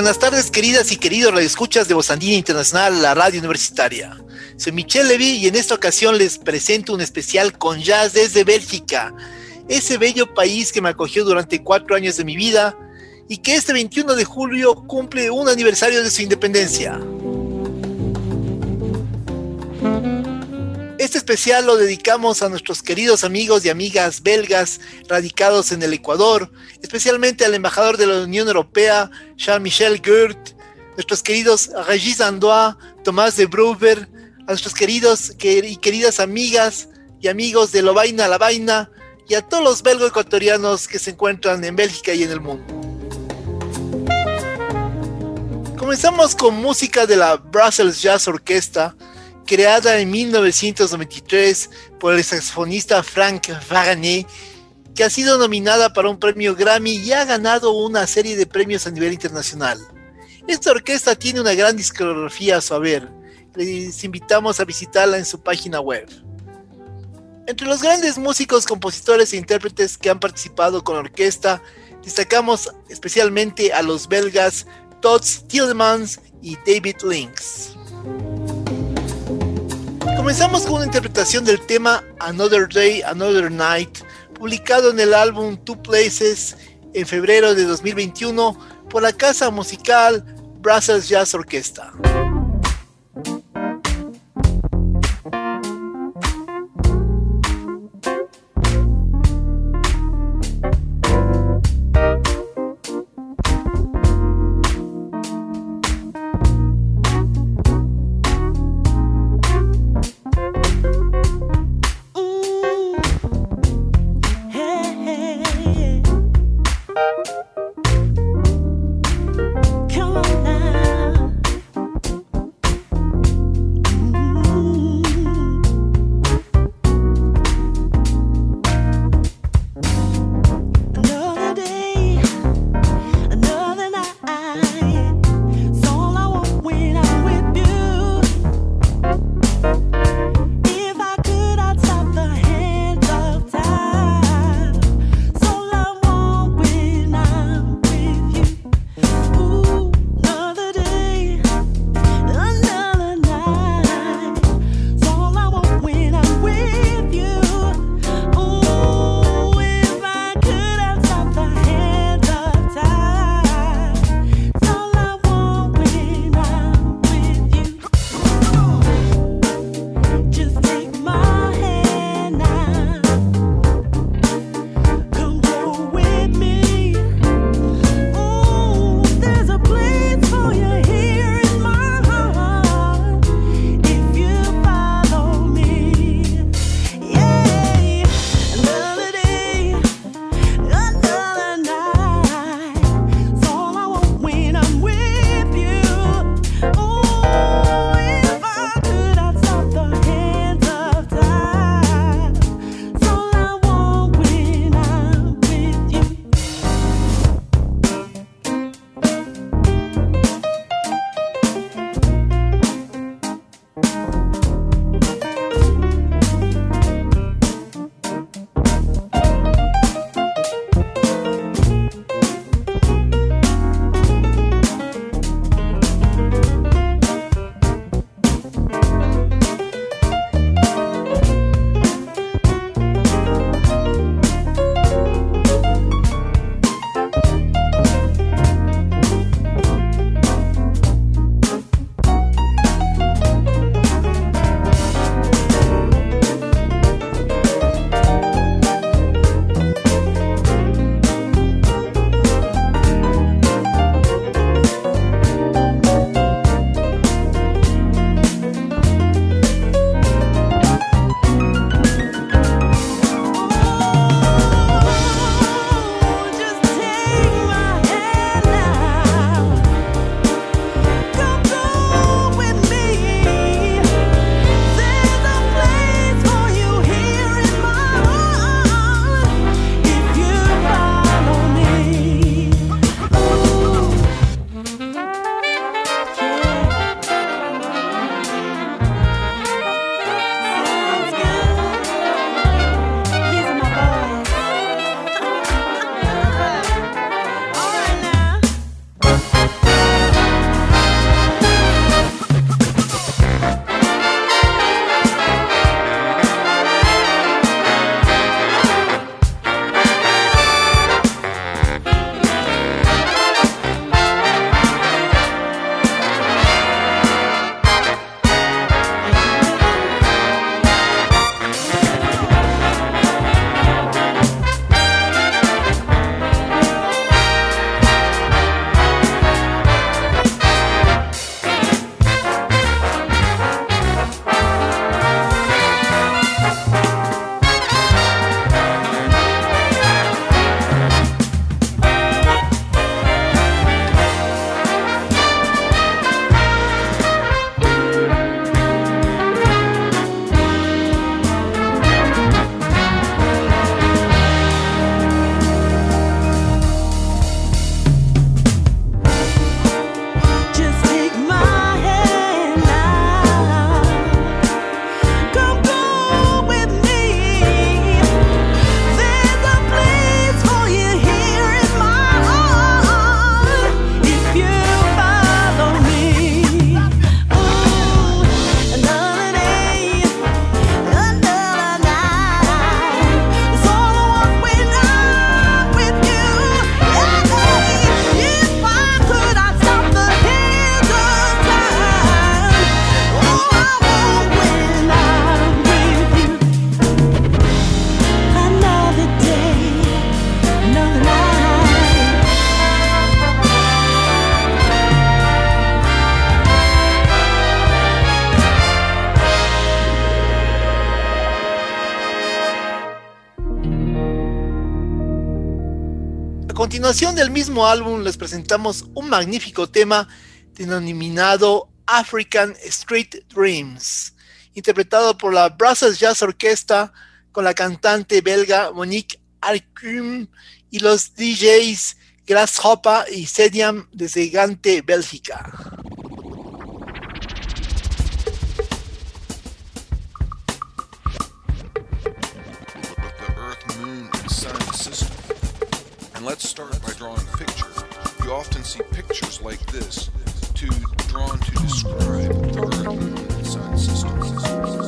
Buenas tardes, queridas y queridos radioescuchas de Bozandina Internacional, la radio universitaria. Soy Michelle Levy y en esta ocasión les presento un especial con jazz desde Bélgica, ese bello país que me acogió durante cuatro años de mi vida y que este 21 de julio cumple un aniversario de su independencia. Este especial lo dedicamos a nuestros queridos amigos y amigas belgas radicados en el Ecuador, especialmente al embajador de la Unión Europea, Jean-Michel Gurt, nuestros queridos Regis Andois, Tomás de Bruver, a nuestros queridos y queridas amigas y amigos de Lo Vaina a la Vaina y a todos los belgo-ecuatorianos que se encuentran en Bélgica y en el mundo. Comenzamos con música de la Brussels Jazz Orquesta, creada en 1993 por el saxofonista Frank Varney, que ha sido nominada para un premio Grammy y ha ganado una serie de premios a nivel internacional. Esta orquesta tiene una gran discografía a su haber. Les invitamos a visitarla en su página web. Entre los grandes músicos, compositores e intérpretes que han participado con la orquesta, destacamos especialmente a los belgas Todd Tillmans y David Links. Comenzamos con una interpretación del tema Another Day, Another Night, publicado en el álbum Two Places en febrero de 2021 por la casa musical Brussels Jazz Orchestra. Continuación del mismo álbum les presentamos un magnífico tema denominado African Street Dreams, interpretado por la Brussels Jazz Orchestra con la cantante belga Monique Arcum y los DJs Grasshopper y Sediam desde Gante, Bélgica. Let's start by drawing a picture. You often see pictures like this, to, drawn to describe the Earth, Moon, and Sun system.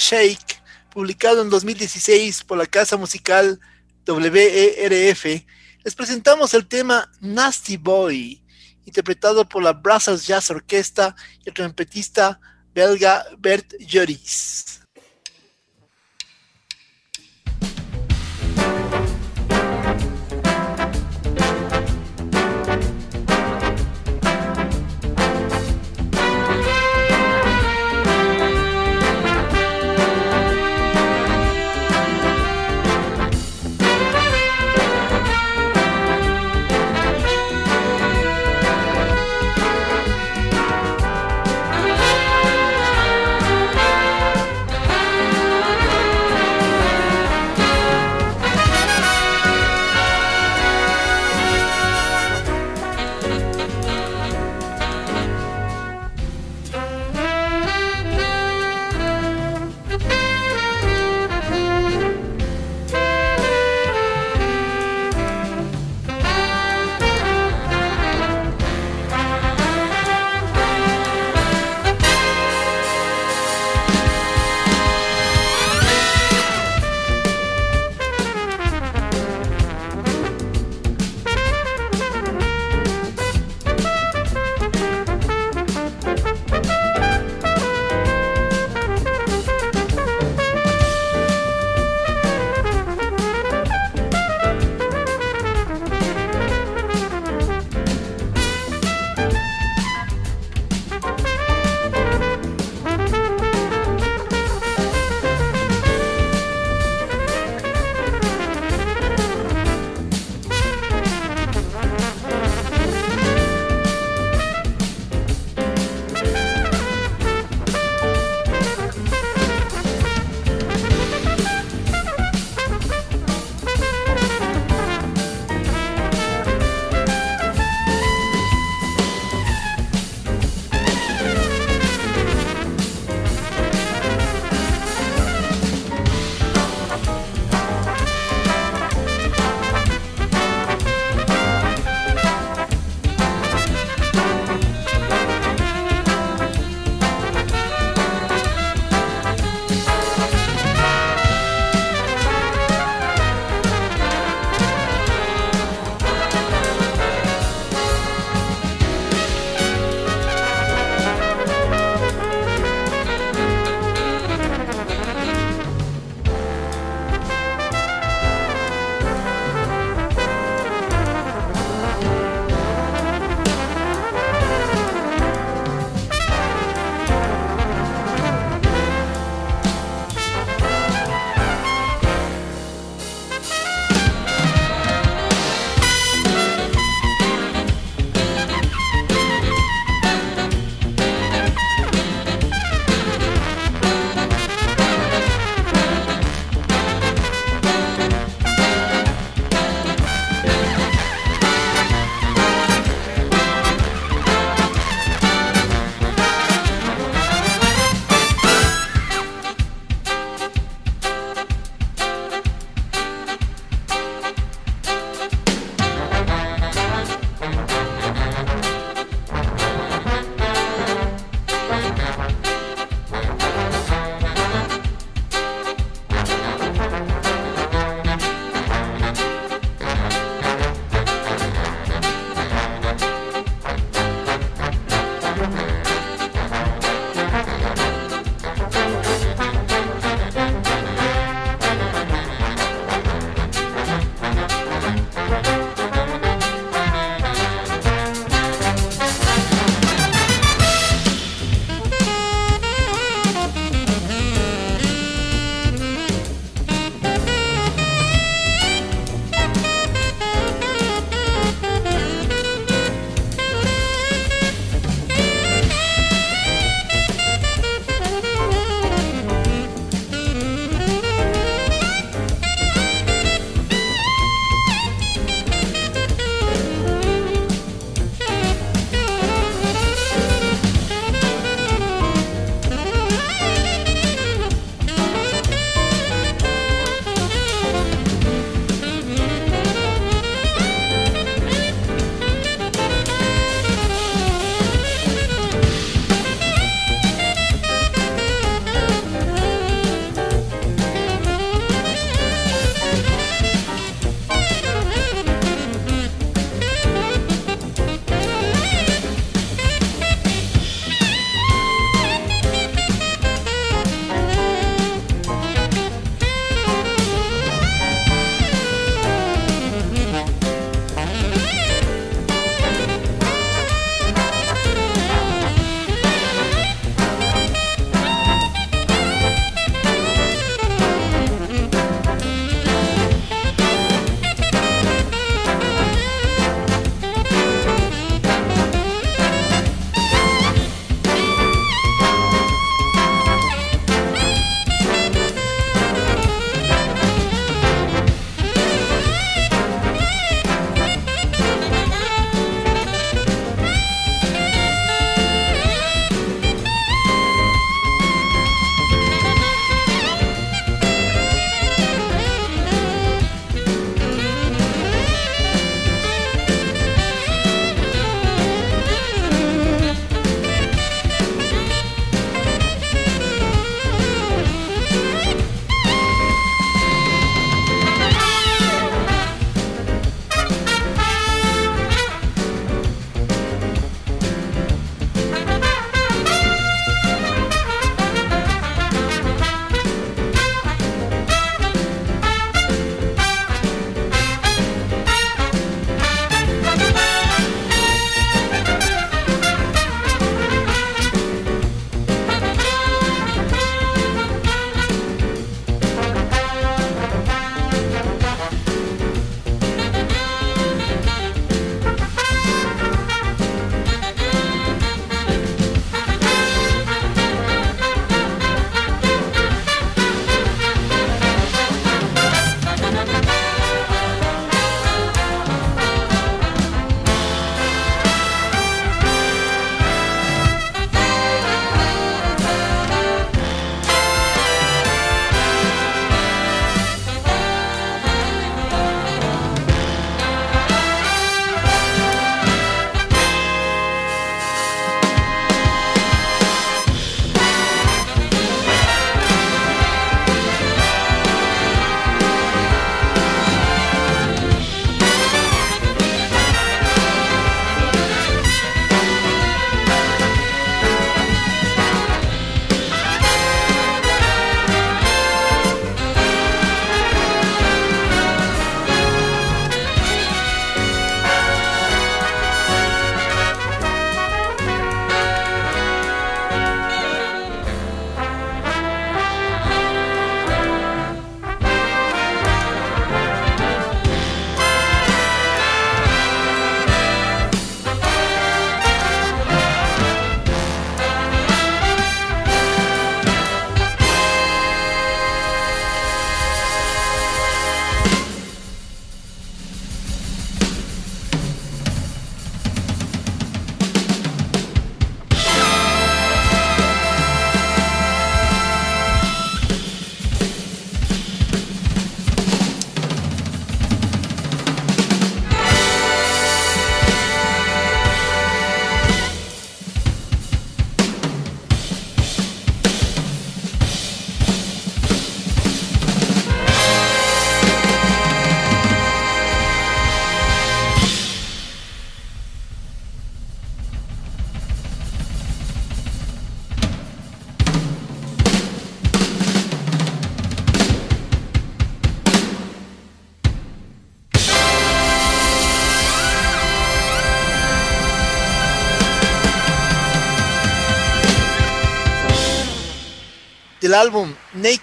Shake, publicado en 2016 por la casa musical WERF, les presentamos el tema Nasty Boy, interpretado por la Brussels Jazz Orquesta y el trompetista belga Bert Joris.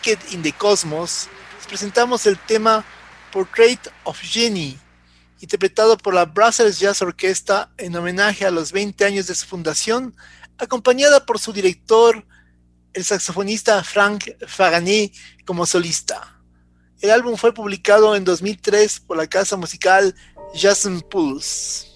In the Cosmos, presentamos el tema Portrait of Jenny, interpretado por la Brussels Jazz Orquesta en homenaje a los 20 años de su fundación, acompañada por su director, el saxofonista Frank Farané, como solista. El álbum fue publicado en 2003 por la casa musical Jason Pulse.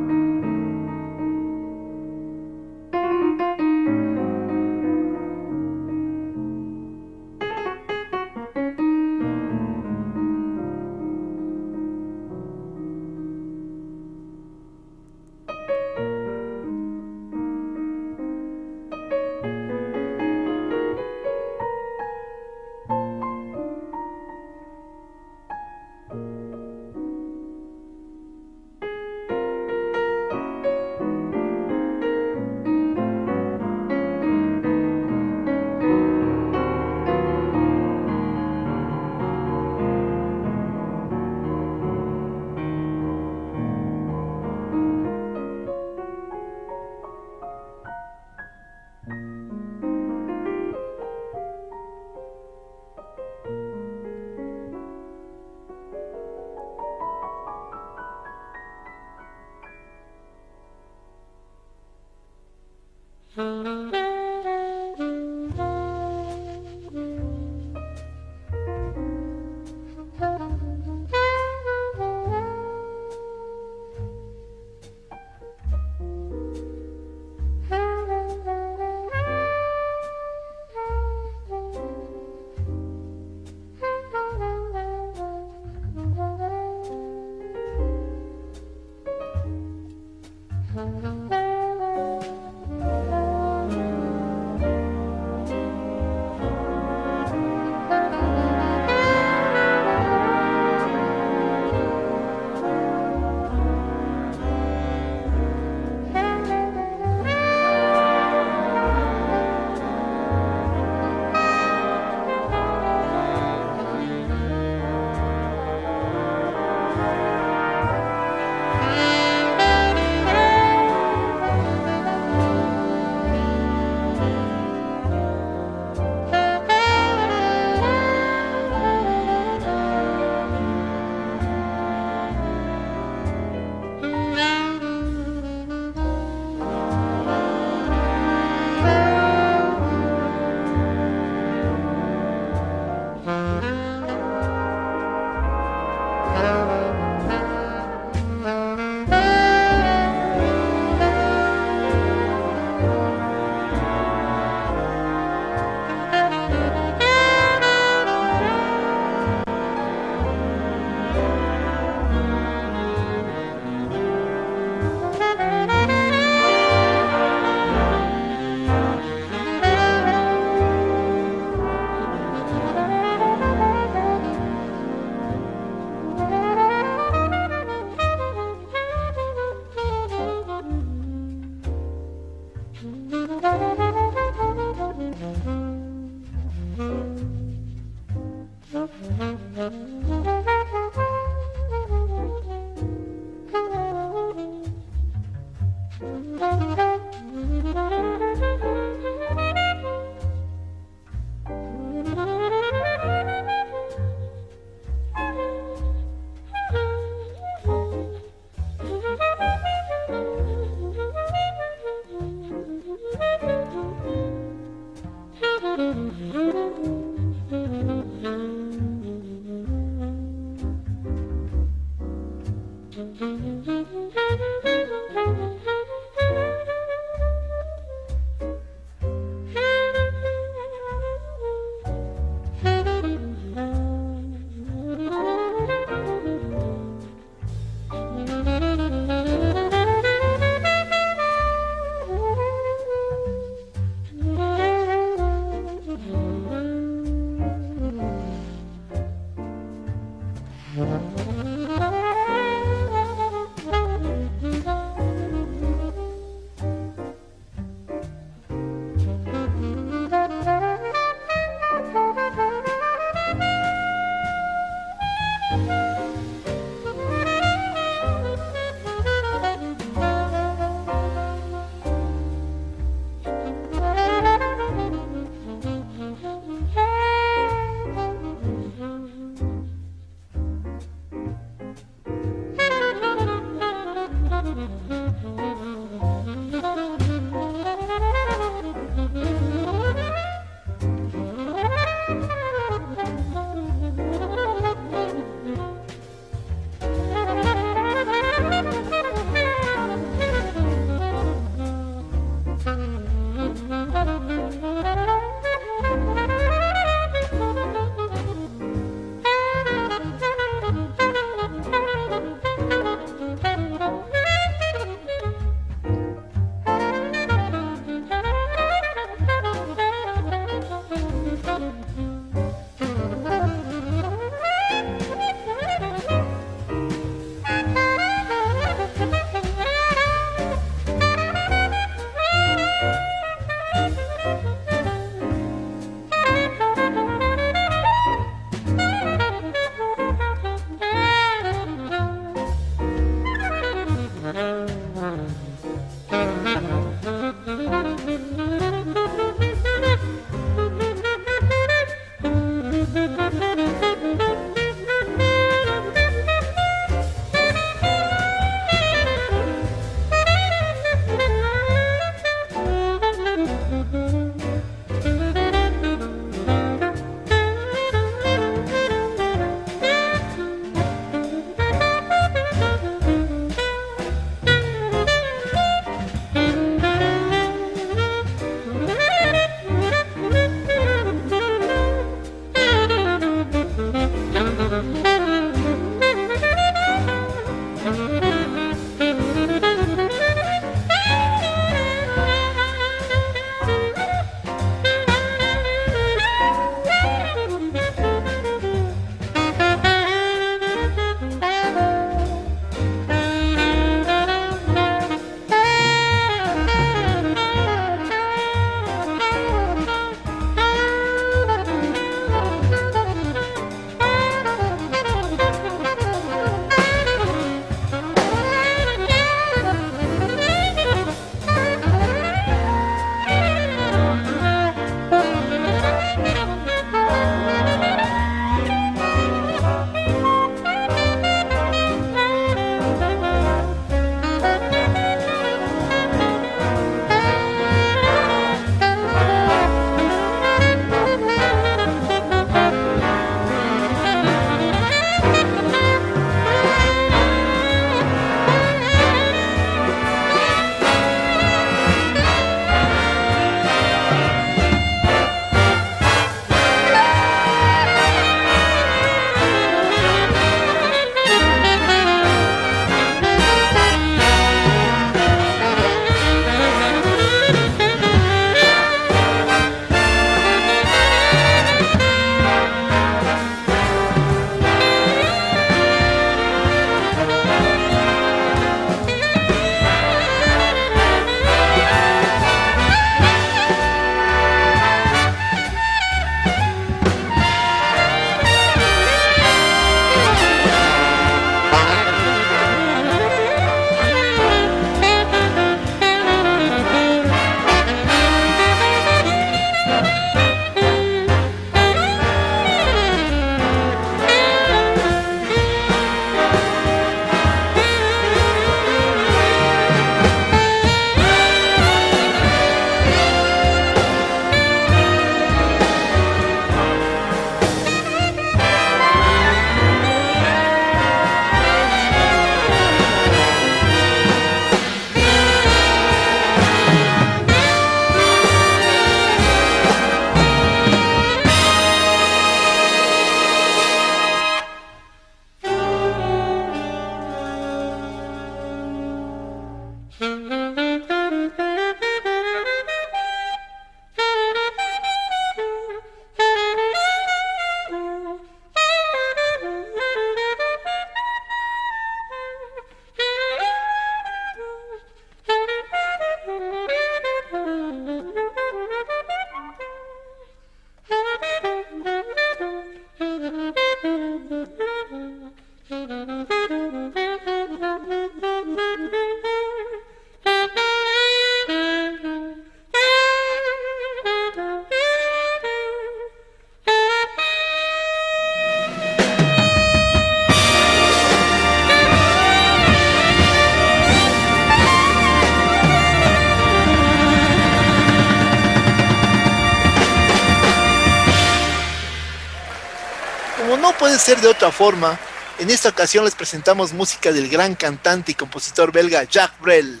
Ser de otra forma, en esta ocasión les presentamos música del gran cantante y compositor belga Jacques Brel,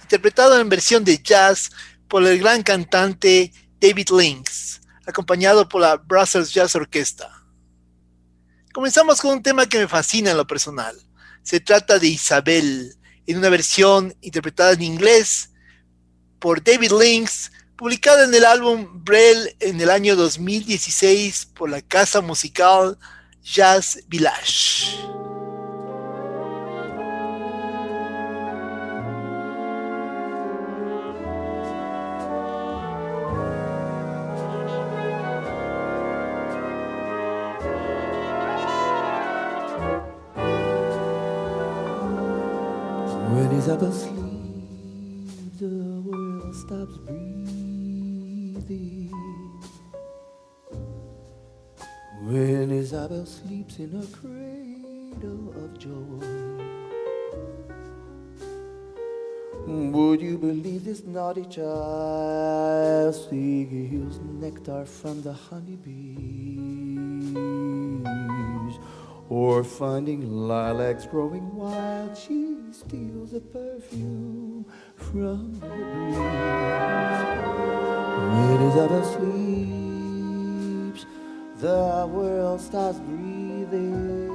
interpretado en versión de jazz por el gran cantante David Lynx, acompañado por la Brussels Jazz Orquesta. Comenzamos con un tema que me fascina en lo personal. Se trata de Isabel, en una versión interpretada en inglés por David Lynx, publicada en el álbum Brel en el año 2016 por la casa musical Jazz Village. When Isabel asleep, the world stops breathing. When Isabel sleeps in her cradle of joy. Would you believe this naughty child steals nectar from the honeybees? Or finding lilacs growing wild, she steals a perfume from the breeze. When Isabel sleeps, the world starts breathing.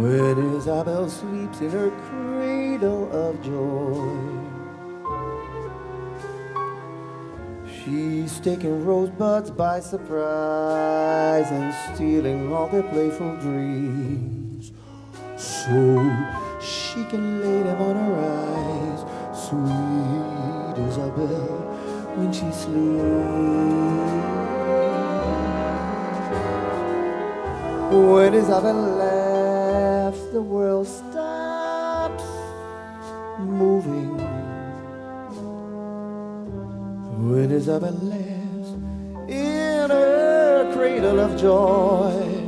When Isabel sleeps in her cradle of joy. She's taking rosebuds by surprise and stealing all their playful dreams. So she can lay them on her eyes. Sweet Isabel, when she sleeps. When Isabel laughs, the world stops moving. When Isabel laughs in her cradle of joy.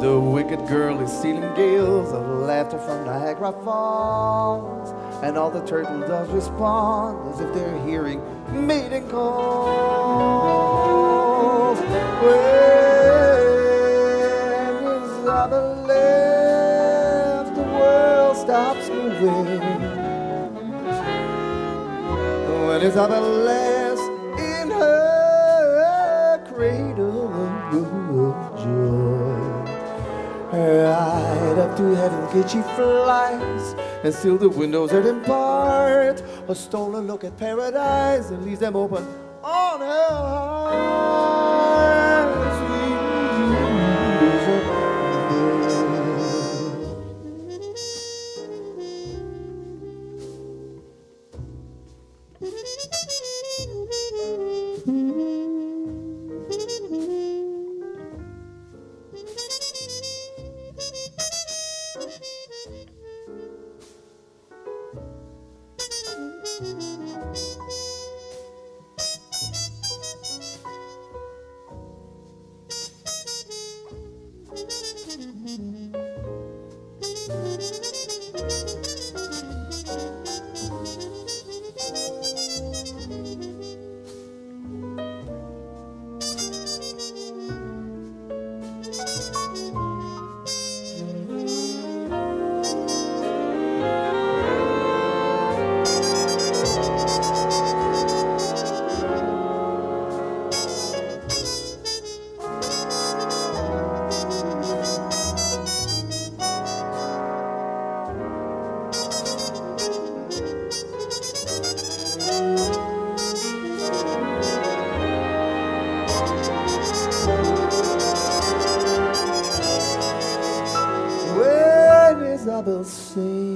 The wicked girl is stealing gales laughter from Niagara Falls. And all the turtle doves respond as if they're hearing mating calls. When Isabel laughs, the world stops moving when Isabel laughs in her cradle of joy. Up to heaven can she flies, and still the windows are in part. A stolen look at paradise and leaves them open on her heart.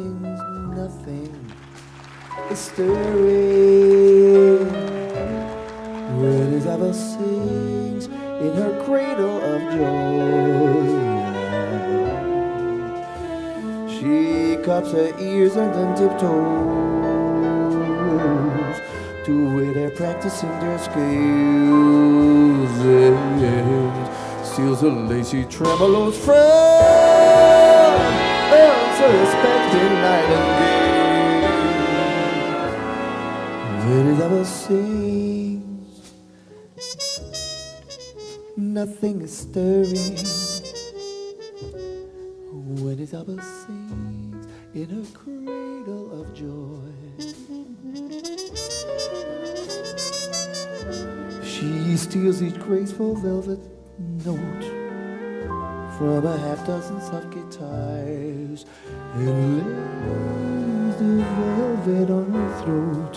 Sings, nothing is stirring. When Isabel sings in her cradle of joy, she cups her ears and then tiptoes to where they're practicing their. And steals a lacy tremolo's friend, unsuspecting nightingale. Then Isabel sings nothing is stirring. When Isabel sings in her cradle of joy, she steals each graceful velvet note from a half dozen soft guitars and lays the velvet on her throat.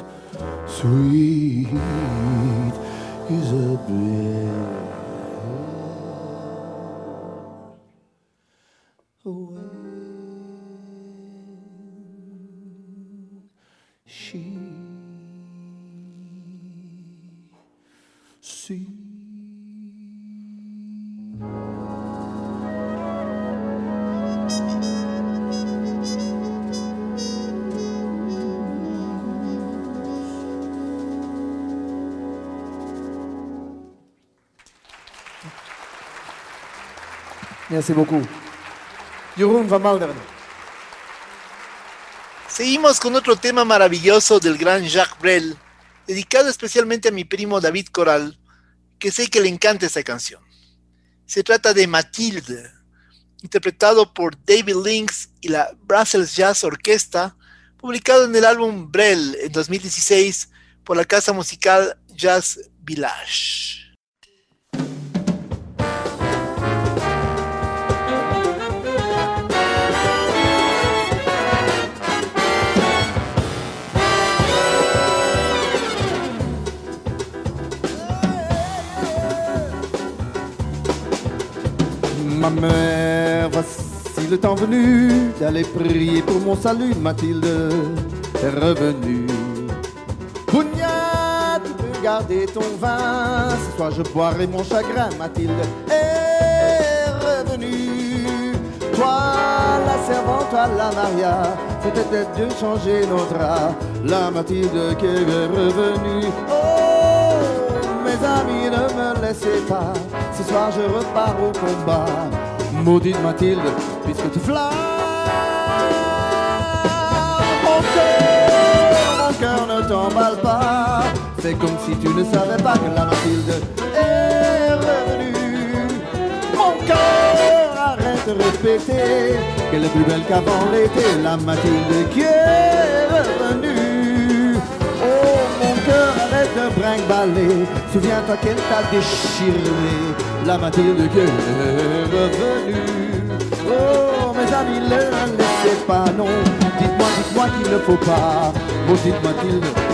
Sweet Isabel. Seguimos con otro tema maravilloso del gran Jacques Brel, dedicado especialmente a mi primo David Coral, que sé que le encanta esta canción. Se trata de Matilde, interpretado por David Lynx y la Brussels Jazz Orquesta, publicado en el álbum Brel en 2016 por la casa musical Jazz Village. Ma mère, voici le temps venu d'aller prier pour mon salut. Mathilde est revenue. Bougna, tu peux garder ton vin. Ce soir, je boirai mon chagrin. Mathilde est revenue. Toi, la servante à la Maria, peut-être de changer nos draps. La Mathilde qui est revenue. Oh, mes amis, ne me laissez pas. Ce soir, je repars au combat. Maudite Mathilde, puisque tu flammes. Mon cœur, mon cœur ne t'emballe pas. C'est comme si tu ne savais pas que la Mathilde est revenue. Mon cœur, arrête de répéter qu'elle est plus belle qu'avant l'été. La Mathilde qui est de brinque-baller. Souviens-toi qu'elle t'a déchiré. La Mathilde qui est revenue. Oh, mes amis, ne la laissez pas, non. Dites-moi, dites-moi qu'il ne faut pas. Maudite Mathilde, puisque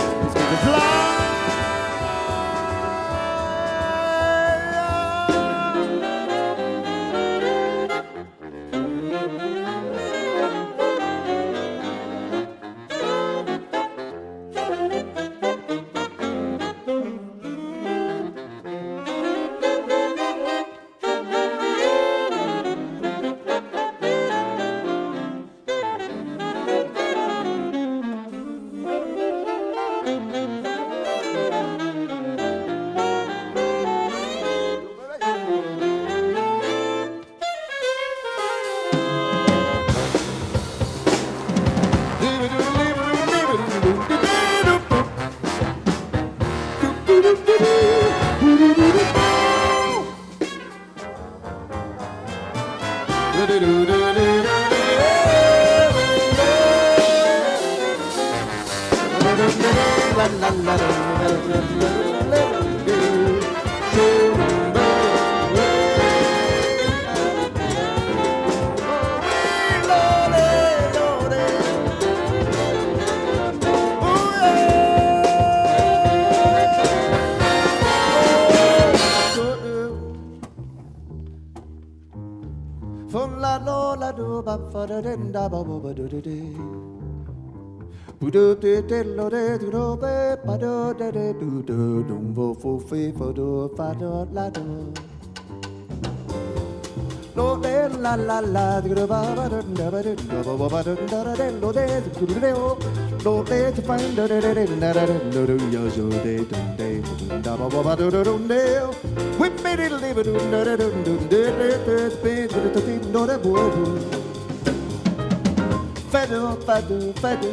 diddle de do be ba do de de do do dum vo fo fe fo do fa do la do lo de la la la de do ba ba do da ba do da ba ba ba do da da de lo de do do de o lo de to find do de de de da da de do do yo yo de dum de dum da ba ba ba do do dum de whip me diddle de do da da dum dum de de de spin do do do do da bo do fa do fa do fa do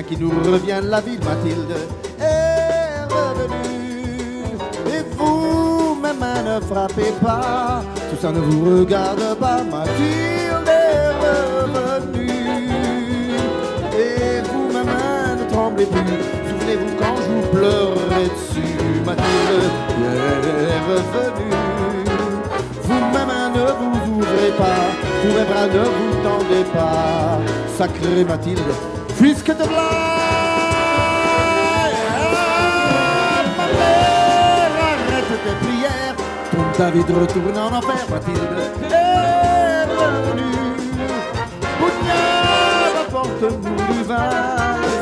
qui nous revient la ville, Mathilde est revenue. Et vous, main, ne frappez pas, tout ça ne vous regarde pas, Mathilde est revenue. Et vous, main, ne tremblez plus, souvenez-vous quand je vous pleurais dessus, Mathilde est revenue. Vous, ma main, ne vous ouvrez pas, tous mes bras ne vous tendez pas, sacrée Mathilde, puisque de là, arrête tes prières, tourne ta vie de retourne en enfer, Mathilde est revenue. Bougnard, apporte-nous du vin,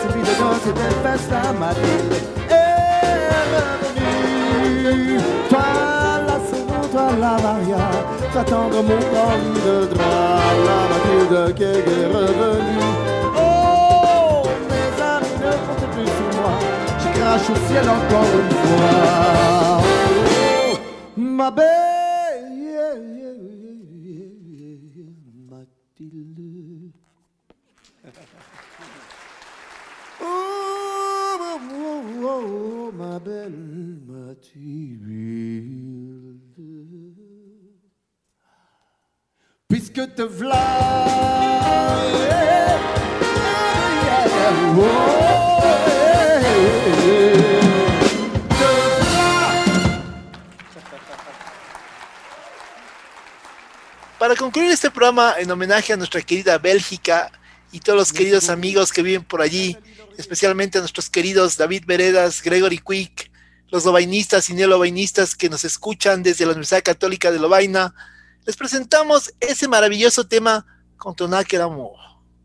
c'est puis de danse et de festin, Mathilde est revenue. Toi, la saison, toi, la Maria, t'attendre mon temps de drap, la Mathilde qui est revenue. Au ciel encore une fois. Oh, ma belle Mathilde. Oh, oh, oh, oh, ma belle. Puisque te v'là, oh, Para concluir este programa en homenaje a nuestra querida Bélgica, y todos los queridos amigos que viven por allí, especialmente a nuestros queridos David Veredas, Gregory Quick, los lovainistas y neolovainistas que nos escuchan desde la Universidad Católica de Lovaina, les presentamos ese maravilloso tema con Tonaker Amor,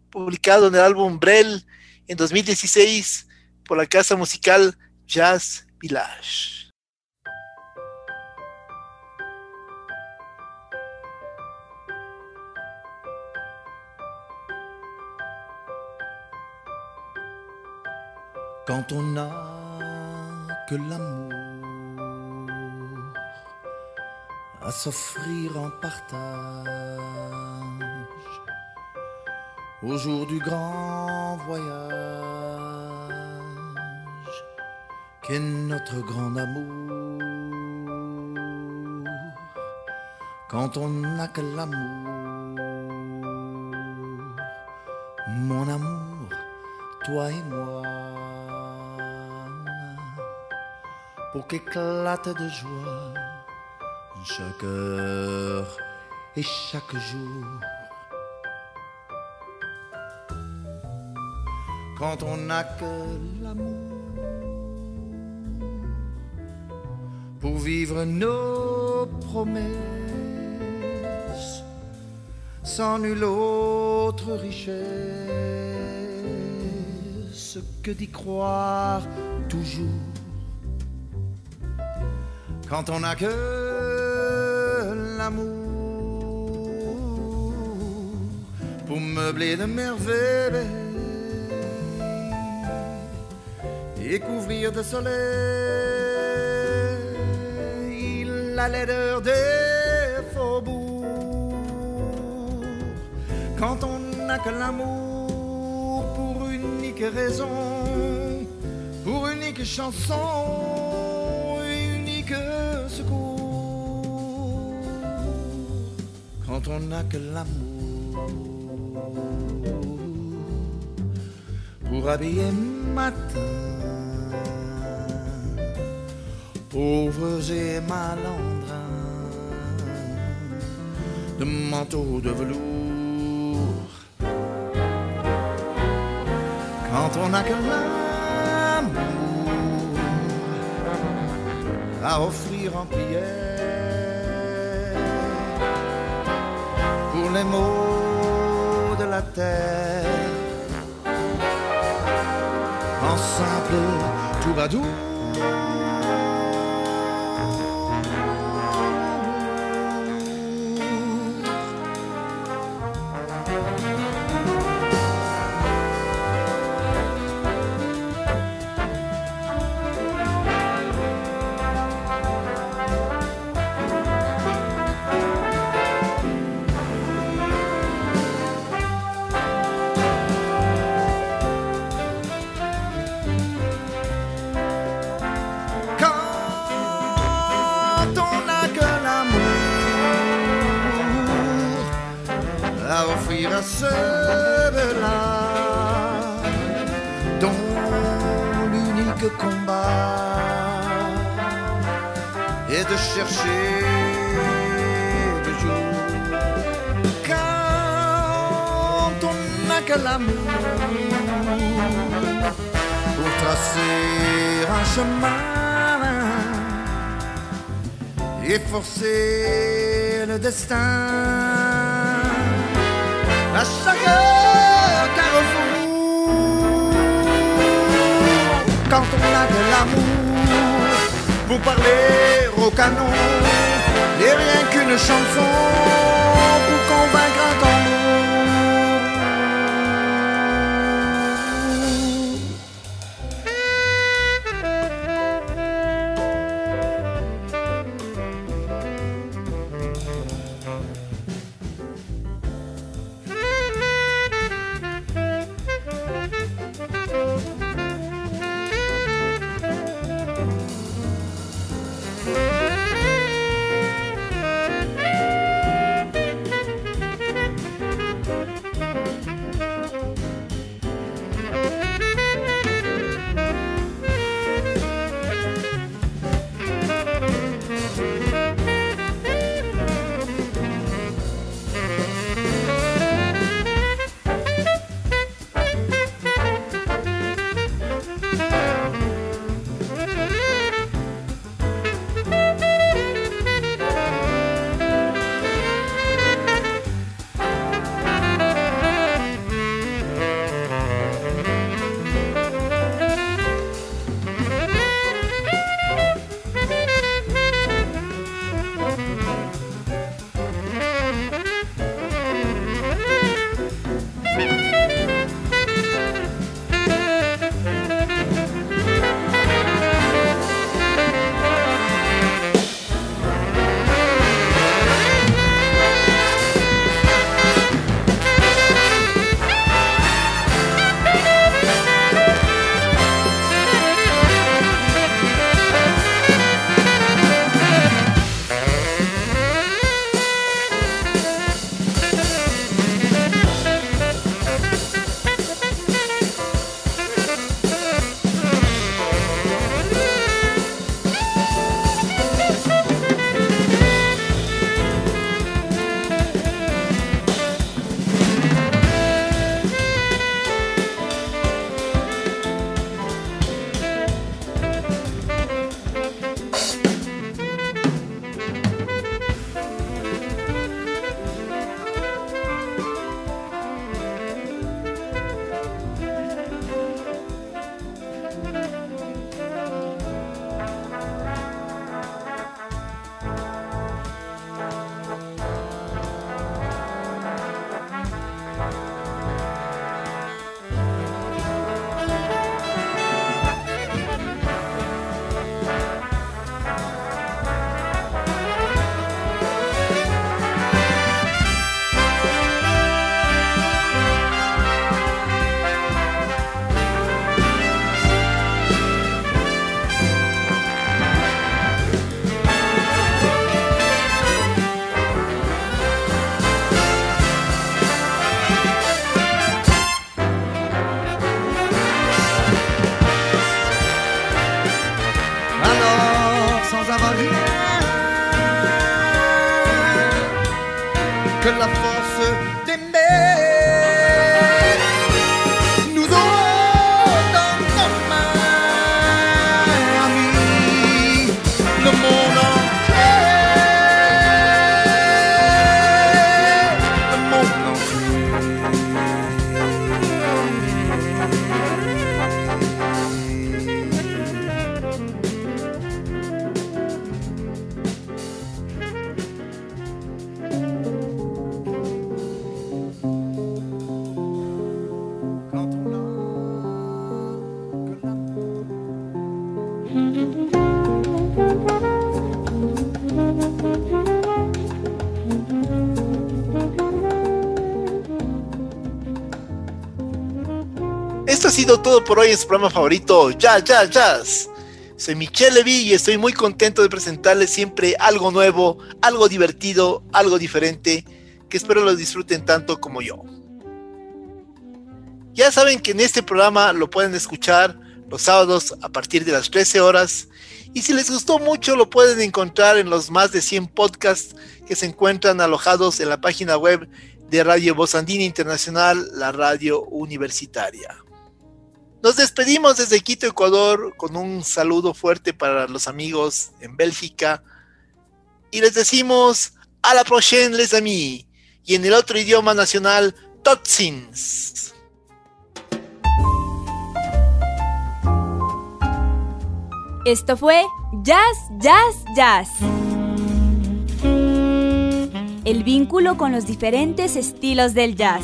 publicado en el álbum Brel en 2016 por la casa musical Jazz Village. Quand on n'a que l'amour à s'offrir en partage au jour du grand voyage qu'est notre grand amour? Quand on n'a que l'amour, mon amour, toi et moi. Pour qu'éclate de joie chaque heure et chaque jour. Quand on n'a que l'amour pour vivre nos promesses sans nulle autre richesse que d'y croire toujours quand on n'a que l'amour pour meubler de merveilles et couvrir de soleil la laideur des faubourgs. Quand on n'a que l'amour pour unique raison, pour unique chanson quand on n'a que l'amour pour habiller matin. Pauvres et malandrins de manteaux de velours. Quand on n'a que l'amour à offrir en prière les maux de la terre. En simple tout de chercher le jour. Quand on n'a que l'amour pour tracer un chemin et forcer le destin à chaque carrefour. Quand on a de l'amour pour parler au canon, et rien qu'une chanson pour convaincre un tambour. Por hoy en su programa favorito, Jazz, Jazz, Jazz. Soy Michelle Levy y estoy muy contento de presentarles siempre algo nuevo, algo divertido, algo diferente, que espero lo disfruten tanto como yo. Ya saben que en este programa lo pueden escuchar los sábados a partir de las 13 horas y si les gustó mucho lo pueden encontrar en los más de 100 podcasts que se encuentran alojados en la página web de Radio Voz Andina Internacional, la radio universitaria. Nos despedimos desde Quito, Ecuador, con un saludo fuerte para los amigos en Bélgica. Y les decimos a la prochaine, les amis. Y en el otro idioma nacional, Totsins. Esto fue Jazz, Jazz, Jazz. El vínculo con los diferentes estilos del jazz.